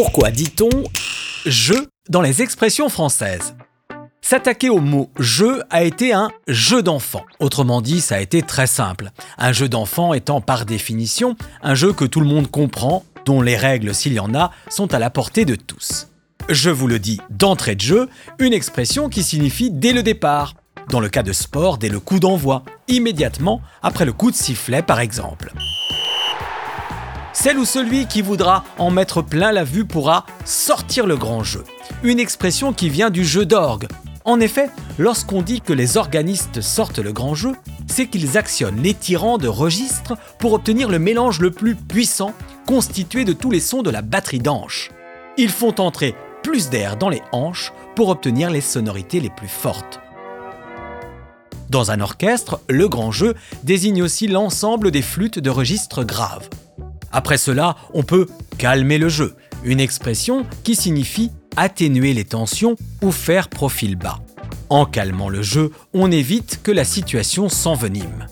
Pourquoi dit-on jeu dans les expressions françaises? S'attaquer au mot jeu a été un jeu d'enfant. Autrement dit, ça a été très simple. Un jeu d'enfant étant par définition un jeu que tout le monde comprend, dont les règles, s'il y en a, sont à la portée de tous. Je vous le dis d'entrée de jeu, une expression qui signifie dès le départ. Dans le cas de sport, dès le coup d'envoi, immédiatement après le coup de sifflet par exemple. Celle ou celui qui voudra en mettre plein la vue pourra sortir le grand jeu. Une expression qui vient du jeu d'orgue, en effet, lorsqu'on dit que les organistes sortent le grand jeu, c'est qu'ils actionnent les tirants de registres pour obtenir le mélange le plus puissant constitué de tous les sons de la batterie d'anches. Ils font entrer plus d'air dans les hanches pour obtenir les sonorités les plus fortes. Dans un orchestre, le grand jeu désigne aussi l'ensemble des flûtes de registres graves. Après cela, on peut calmer le jeu, une expression qui signifie atténuer les tensions ou faire profil bas. En calmant le jeu, on évite que la situation s'envenime.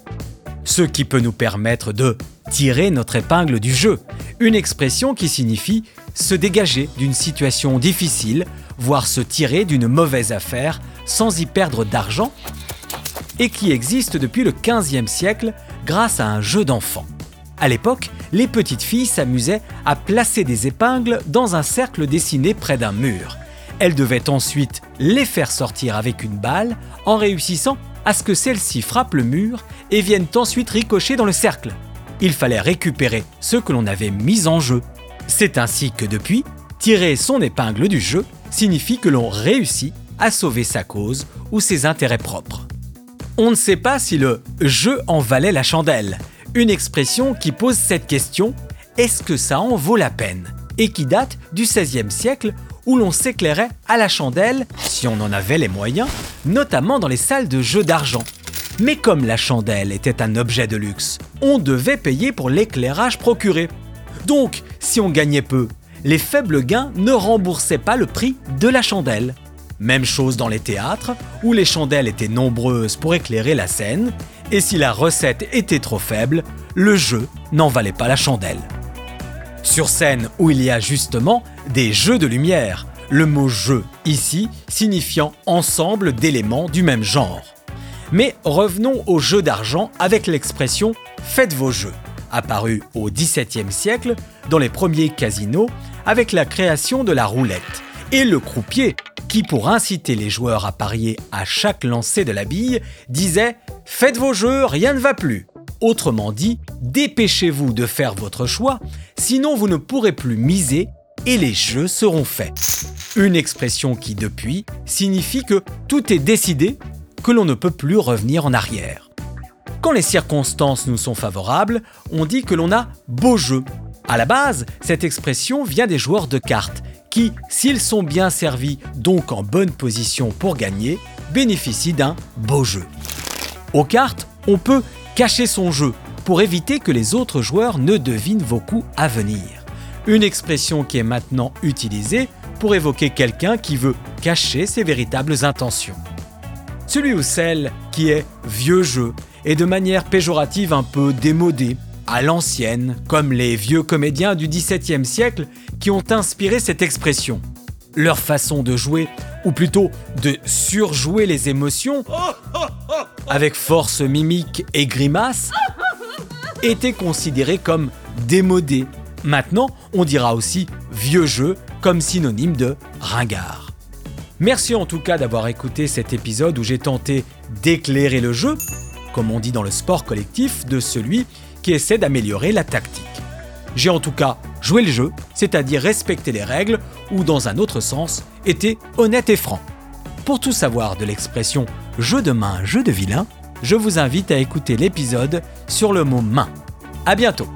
Ce qui peut nous permettre de tirer notre épingle du jeu, une expression qui signifie se dégager d'une situation difficile, voire se tirer d'une mauvaise affaire sans y perdre d'argent, et qui existe depuis le XVe siècle grâce à un jeu d'enfant. À l'époque, les petites filles s'amusaient à placer des épingles dans un cercle dessiné près d'un mur. Elles devaient ensuite les faire sortir avec une balle en réussissant à ce que celle-ci frappe le mur et viennent ensuite ricocher dans le cercle. Il fallait récupérer ce que l'on avait mis en jeu. C'est ainsi que depuis, tirer son épingle du jeu signifie que l'on réussit à sauver sa cause ou ses intérêts propres. On ne sait pas si le jeu en valait la chandelle, une expression qui pose cette question est-ce que ça en vaut la peine? Et qui date du XVIe siècle où l'on s'éclairait à la chandelle, si on en avait les moyens, notamment dans les salles de jeux d'argent. Mais comme la chandelle était un objet de luxe, on devait payer pour l'éclairage procuré. Donc, si on gagnait peu, les faibles gains ne remboursaient pas le prix de la chandelle. Même chose dans les théâtres, où les chandelles étaient nombreuses pour éclairer la scène, et si la recette était trop faible, le jeu n'en valait pas la chandelle. Sur scène où il y a justement des jeux de lumière, le mot jeu ici signifiant ensemble d'éléments du même genre. Mais revenons au jeu d'argent avec l'expression faites vos jeux, apparue au XVIIe siècle dans les premiers casinos avec la création de la roulette et le croupier qui, pour inciter les joueurs à parier à chaque lancer de la bille, disait Faites vos jeux, rien ne va plus. Autrement dit, dépêchez-vous de faire votre choix, sinon vous ne pourrez plus miser et les jeux seront faits. Une expression qui, depuis, signifie que tout est décidé, que l'on ne peut plus revenir en arrière. Quand les circonstances nous sont favorables, on dit que l'on a beau jeu. À la base, cette expression vient des joueurs de cartes qui, s'ils sont bien servis, donc en bonne position pour gagner, bénéficient d'un beau jeu. Aux cartes, on peut cacher son jeu pour éviter que les autres joueurs ne devinent vos coups à venir. Une expression qui est maintenant utilisée pour évoquer quelqu'un qui veut cacher ses véritables intentions. Celui ou celle qui est vieux jeu et de manière péjorative un peu démodé, à l'ancienne, comme les vieux comédiens du XVIIe siècle qui ont inspiré cette expression. Leur façon de jouer, ou plutôt de surjouer les émotions, avec force mimique et grimace, était considérée comme démodée. Maintenant, on dira aussi vieux jeu comme synonyme de ringard. Merci en tout cas d'avoir écouté cet épisode où j'ai tenté d'éclairer le jeu, comme on dit dans le sport collectif, de celui qui essaie d'améliorer la tactique. J'ai en tout cas joué le jeu, c'est-à-dire respecter les règles, ou dans un autre sens, été honnête et franc. Pour tout savoir de l'expression jeu de main, jeu de vilain, je vous invite à écouter l'épisode sur le mot main. À bientôt!